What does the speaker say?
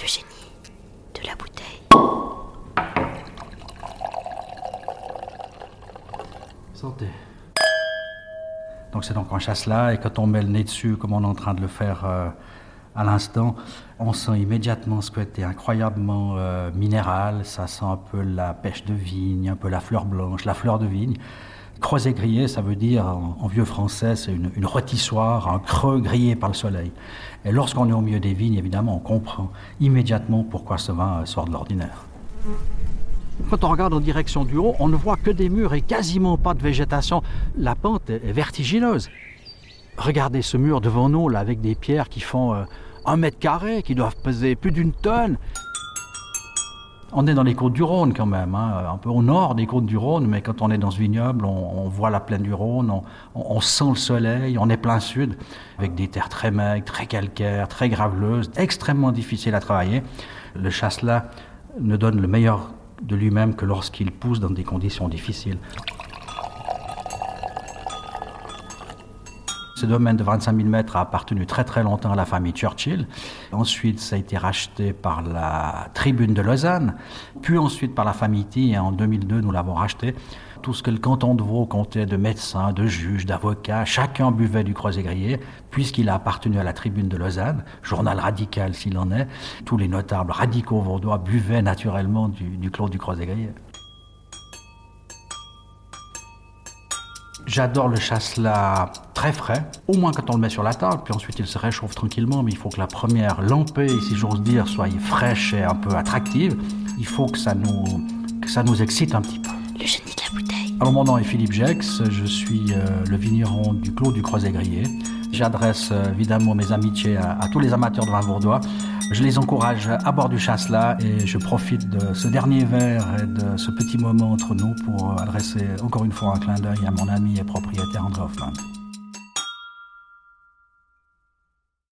Le génie de la bouteille. Santé. Donc c'est donc un chasse-là, et quand on met le nez dessus, comme on est en train de le faire euh, à l'instant, on sent immédiatement ce côté incroyablement euh, minéral, ça sent un peu la pêche de vigne, un peu la fleur blanche, la fleur de vigne. Creuset grillé, ça veut dire en, vieux français, c'est une, rôtissoire, un creux grillé par le soleil. Et lorsqu'on est au milieu des vignes, évidemment, on comprend immédiatement pourquoi ce vin sort de l'ordinaire. Quand on regarde en direction du haut, on ne voit que des murs et quasiment pas de végétation. La pente est est vertigineuse. Regardez ce mur devant nous, là, avec des pierres qui font euh, un mètre carré, qui doivent peser plus d'une tonne. On est dans les côtes du Rhône quand même, hein, un peu au nord des côtes du Rhône, mais quand on est dans ce vignoble, on, voit la plaine du Rhône, on, on- on sent le soleil, on est plein sud, avec des terres très maigres, très calcaires, très graveleuses, extrêmement difficiles à travailler. Le chasselas ne donne le meilleur de lui-même que lorsqu'il pousse dans des conditions difficiles. Ce domaine de 25 000 mètres a appartenu très très longtemps à la famille Churchill. Ensuite, ça a été racheté par la Tribune de Lausanne, puis ensuite par la famille T. Et en 2002, nous l'avons racheté. Tout ce que le canton de Vaud comptait de médecins, de juges, d'avocats, chacun buvait du creuset grillé, puisqu'il a appartenu à la Tribune de Lausanne, journal radical s'il en est. Tous les notables radicaux vaudois buvaient naturellement du, du du creuset grillé. J'adore le chasselas très frais, au moins quand on le met sur la table, puis ensuite il se réchauffe tranquillement, mais il faut que la première lampée, si j'ose dire, soit fraîche et un peu attractive. Il faut que ça nous, que ça nous excite un petit peu. Le génie de la bouteille. Alors mon nom est Philippe Jex, je suis euh, le vigneron du Clos du Creuset Grillé. J'adresse euh, évidemment mes amitiés à, tous les amateurs de vin. Je les encourage à boire du chasselas et je profite de ce dernier verre et de ce petit moment entre nous pour adresser encore une fois un clin d'œil à mon ami et propriétaire André Hoffman.